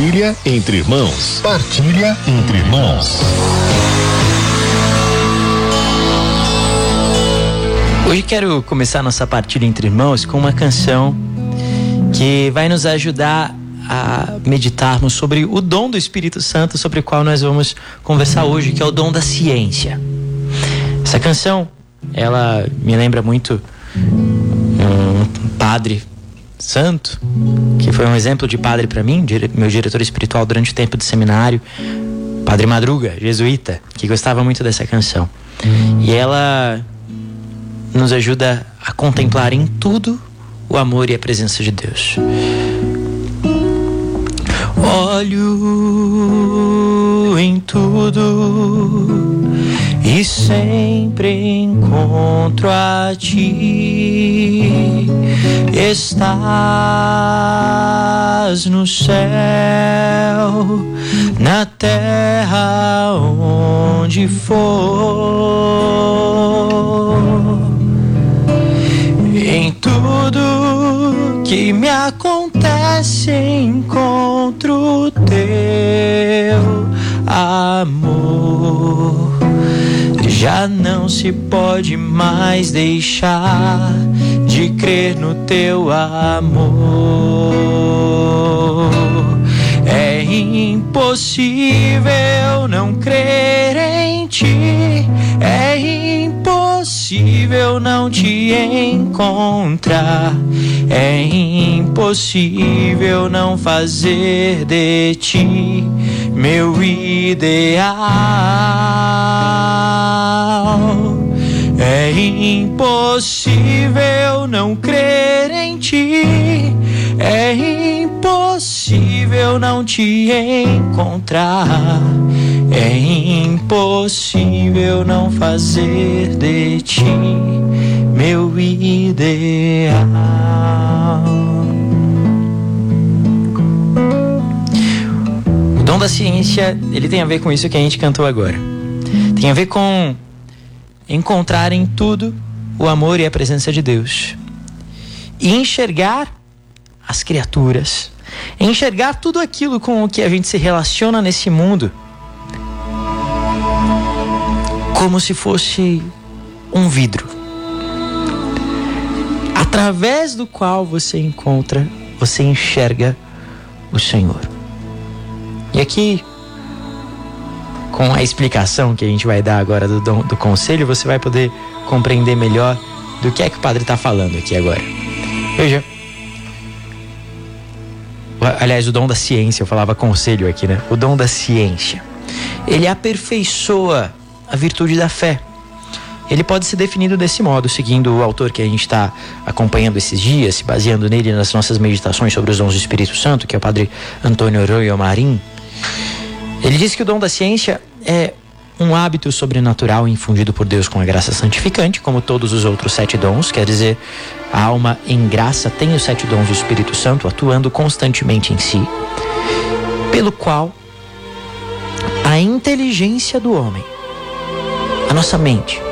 Partilha entre irmãos. Partilha entre irmãos. Hoje quero começar nossa partilha entre irmãos com uma canção que vai nos ajudar a meditarmos sobre o dom do Espírito Santo, sobre o qual nós vamos conversar hoje, que é o dom da ciência. Essa canção, ela me lembra muito um padre santo, que foi um exemplo de padre para mim, meu diretor espiritual durante o tempo de seminário, Padre Madruga, jesuíta, que gostava muito dessa canção. E ela nos ajuda a contemplar em tudo o amor e a presença de Deus. Olho em tudo e sempre encontro a ti. Estás no céu, na terra onde for em tudo que me acontece, encontro teu amor. Já não se pode mais deixar de crer no teu amor. É impossível não crer em ti. É impossível não te encontrar. É impossível não fazer de ti meu ideal. É impossível não crer em ti. É impossível não te encontrar. É impossível não fazer de ti meu ideal. Da ciência, ele tem a ver com isso que a gente cantou agora. Tem a ver com encontrar em tudo o amor e a presença de Deus. E enxergar as criaturas, enxergar tudo aquilo com o que a gente se relaciona nesse mundo como se fosse um vidro, através do qual você encontra, você enxerga o Senhor. E aqui, com a explicação que a gente vai dar agora do, do, do conselho, você vai poder compreender melhor do que é que o padre está falando aqui agora. Veja. Aliás, o dom da ciência, eu falava conselho aqui, né? O dom da ciência. Ele aperfeiçoa a virtude da fé. Ele pode ser definido desse modo, seguindo o autor que a gente está acompanhando esses dias, se baseando nele nas nossas meditações sobre os dons do Espírito Santo, que é o padre Antônio Arroyo Marim. Ele diz que o dom da ciência é um hábito sobrenatural infundido por Deus com a graça santificante, como todos os outros sete dons, quer dizer, a alma em graça tem os sete dons do Espírito Santo atuando constantemente em si, pelo qual a inteligência do homem a nossa mente,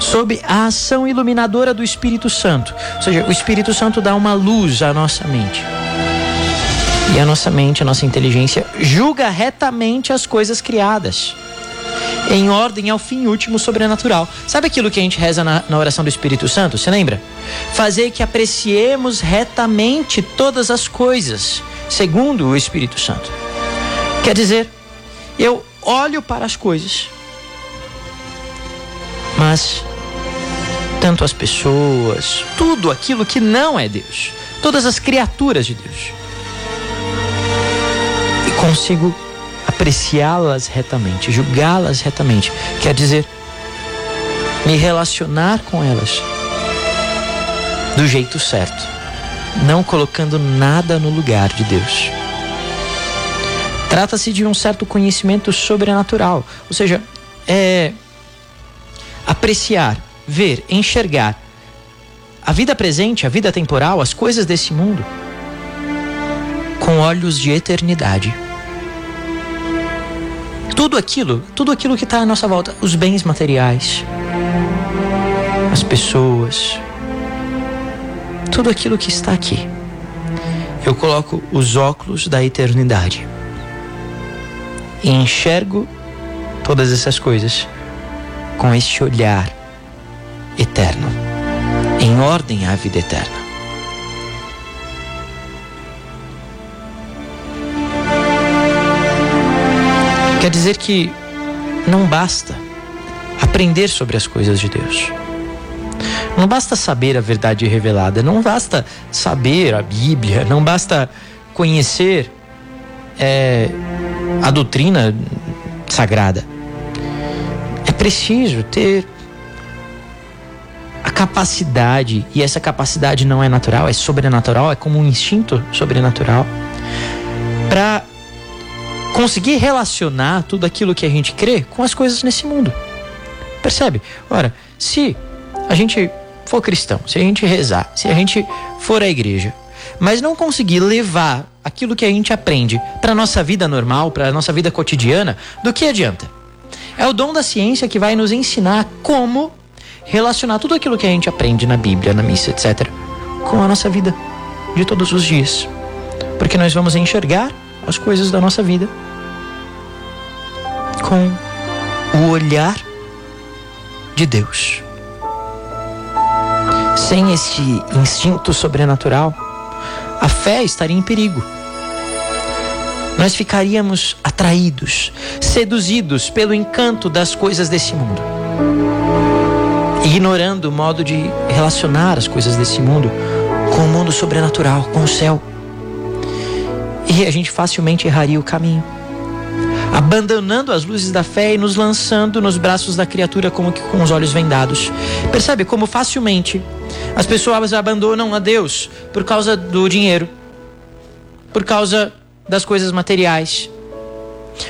sob a ação iluminadora do Espírito Santo. Ou seja, o Espírito Santo dá uma luz à nossa mente. E a nossa mente, a nossa inteligência, julga retamente as coisas criadas, em ordem ao fim último sobrenatural. Sabe aquilo que a gente reza na, na oração do Espírito Santo? Você lembra? Fazer que apreciemos retamente todas as coisas, segundo o Espírito Santo. Quer dizer, eu olho para as coisas mas tanto as pessoas, tudo aquilo que não é Deus, todas as criaturas de Deus. Consigo apreciá-las retamente, julgá-las retamente. Quer dizer, me relacionar com elas do jeito certo, não colocando nada no lugar de Deus. Trata-se de um certo conhecimento sobrenatural, ou seja, é apreciar, ver, enxergar a vida presente, a vida temporal, as coisas desse mundo com olhos de eternidade. Tudo aquilo, tudo aquilo que está à nossa volta, os bens materiais, as pessoas, tudo aquilo que está aqui. eu coloco os óculos da eternidade e enxergo todas essas coisas com este olhar eterno, em ordem à vida eterna. Quer dizer que não basta aprender sobre as coisas de Deus. Não basta saber a verdade revelada, não basta saber a Bíblia, não basta conhecer é, a doutrina sagrada. É preciso ter a capacidade, e essa capacidade não é natural, é sobrenatural, é como um instinto sobrenatural, para conseguir relacionar tudo aquilo que a gente crê com as coisas nesse mundo. Percebe? Ora, se a gente for cristão, se a gente rezar, se a gente for à igreja, mas não conseguir levar aquilo que a gente aprende para nossa vida normal, para nossa vida cotidiana, do que adianta? É o dom da ciência que vai nos ensinar como relacionar tudo aquilo que a gente aprende na Bíblia, na missa, etc., com a nossa vida de todos os dias. Porque nós vamos enxergar as coisas da nossa vida com o olhar de Deus. Sem esse instinto sobrenatural, a fé estaria em perigo. Nós ficaríamos atraídos, seduzidos pelo encanto das coisas desse mundo, ignorando o modo de relacionar as coisas desse mundo com o mundo sobrenatural, com o céu. E a gente facilmente erraria o caminho abandonando as luzes da fé e nos lançando nos braços da criatura como que com os olhos vendados. Percebe como facilmente as pessoas abandonam a Deus por causa do dinheiro, por causa das coisas materiais,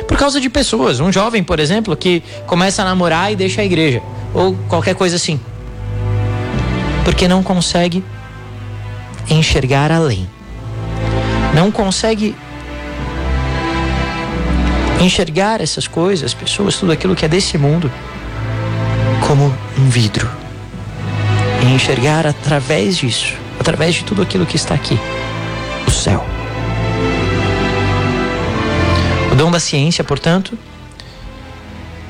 por causa de pessoas. Um jovem, por exemplo, que começa a namorar e deixa a igreja, ou qualquer coisa assim, porque não consegue enxergar além, não consegue enxergar essas coisas, pessoas, tudo aquilo que é desse mundo, como um vidro. E enxergar através disso, através de tudo aquilo que está aqui, o céu. O dom da ciência, portanto,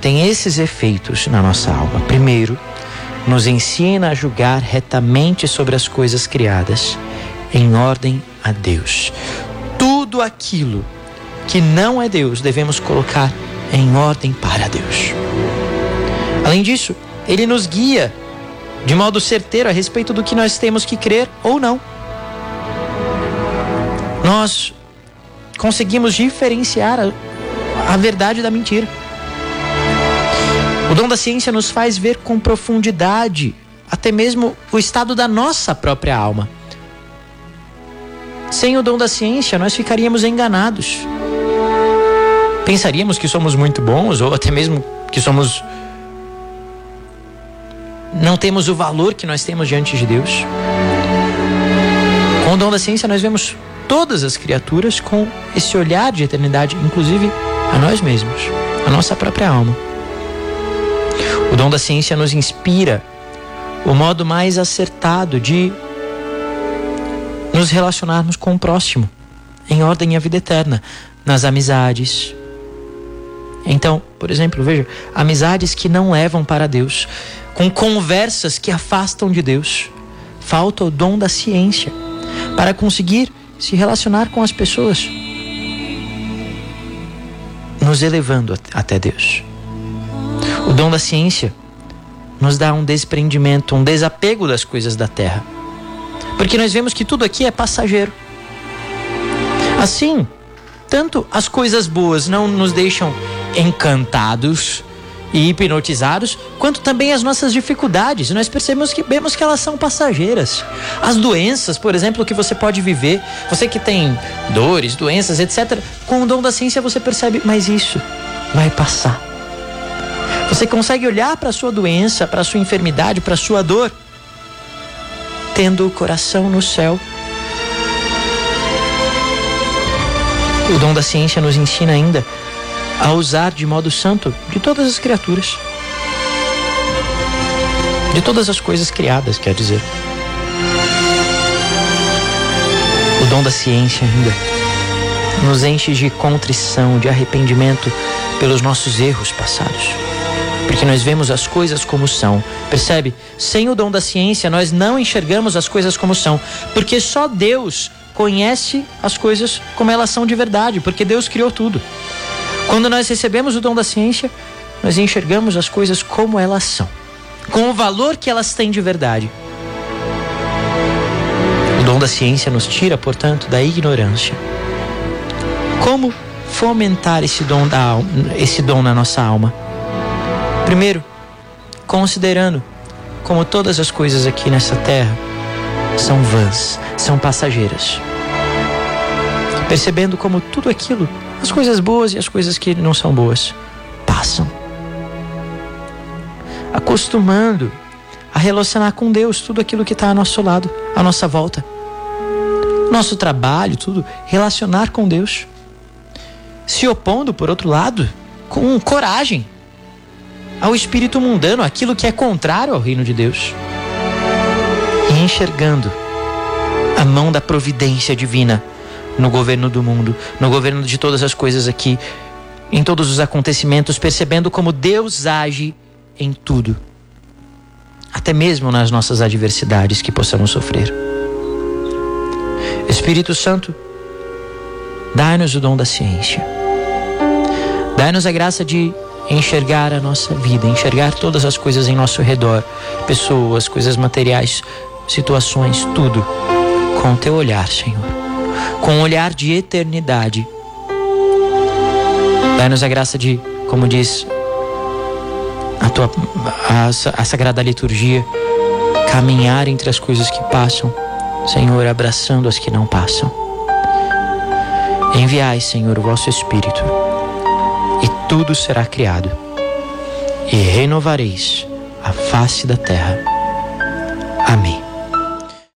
tem esses efeitos na nossa alma. Primeiro, nos ensina a julgar retamente sobre as coisas criadas, em ordem a Deus. Tudo aquilo que não é Deus, devemos colocar em ordem para Deus. Além disso, ele nos guia de modo certeiro a respeito do que nós temos que crer ou não. Nós conseguimos diferenciar a, a verdade da mentira. O dom da ciência nos faz ver com profundidade até mesmo o estado da nossa própria alma. Sem o dom da ciência, nós ficaríamos enganados pensaríamos que somos muito bons ou até mesmo que somos não temos o valor que nós temos diante de Deus. Com o dom da ciência nós vemos todas as criaturas com esse olhar de eternidade, inclusive a nós mesmos, a nossa própria alma. O dom da ciência nos inspira o modo mais acertado de nos relacionarmos com o próximo, em ordem à vida eterna, nas amizades, então, por exemplo, veja, amizades que não levam para Deus, com conversas que afastam de Deus. Falta o dom da ciência para conseguir se relacionar com as pessoas, nos elevando até Deus. O dom da ciência nos dá um desprendimento, um desapego das coisas da terra. Porque nós vemos que tudo aqui é passageiro. Assim, tanto as coisas boas não nos deixam encantados e hipnotizados, quanto também as nossas dificuldades. Nós percebemos que vemos que elas são passageiras. As doenças, por exemplo, que você pode viver, você que tem dores, doenças, etc., com o dom da ciência você percebe, mas isso vai passar. Você consegue olhar para a sua doença, para a sua enfermidade, para a sua dor, tendo o coração no céu. O dom da ciência nos ensina ainda a usar de modo santo de todas as criaturas. De todas as coisas criadas, quer dizer. O dom da ciência ainda nos enche de contrição, de arrependimento pelos nossos erros passados. Porque nós vemos as coisas como são. Percebe? Sem o dom da ciência, nós não enxergamos as coisas como são. Porque só Deus conhece as coisas como elas são de verdade. Porque Deus criou tudo. Quando nós recebemos o dom da ciência, nós enxergamos as coisas como elas são. Com o valor que elas têm de verdade. O dom da ciência nos tira, portanto, da ignorância. Como fomentar esse dom, da esse dom na nossa alma? Primeiro, considerando como todas as coisas aqui nessa terra são vãs, são passageiras. Percebendo como tudo aquilo, as coisas boas e as coisas que não são boas, passam. Acostumando a relacionar com Deus tudo aquilo que está ao nosso lado, à nossa volta. Nosso trabalho, tudo, relacionar com Deus. Se opondo, por outro lado, com coragem ao espírito mundano, aquilo que é contrário ao reino de Deus. E enxergando a mão da providência divina no governo do mundo, no governo de todas as coisas aqui, em todos os acontecimentos, percebendo como Deus age em tudo até mesmo nas nossas adversidades que possamos sofrer. Espírito Santo, dai-nos o dom da ciência. Dai-nos a graça de enxergar a nossa vida, enxergar todas as coisas em nosso redor, pessoas, coisas materiais, situações, tudo, com o teu olhar, Senhor, com um olhar de eternidade. Dai-nos a graça de, como diz a tua a, a sagrada liturgia, caminhar entre as coisas que passam, Senhor, abraçando as que não passam. Enviai, Senhor, o vosso Espírito, e tudo será criado, e renovareis a face da terra. Amém.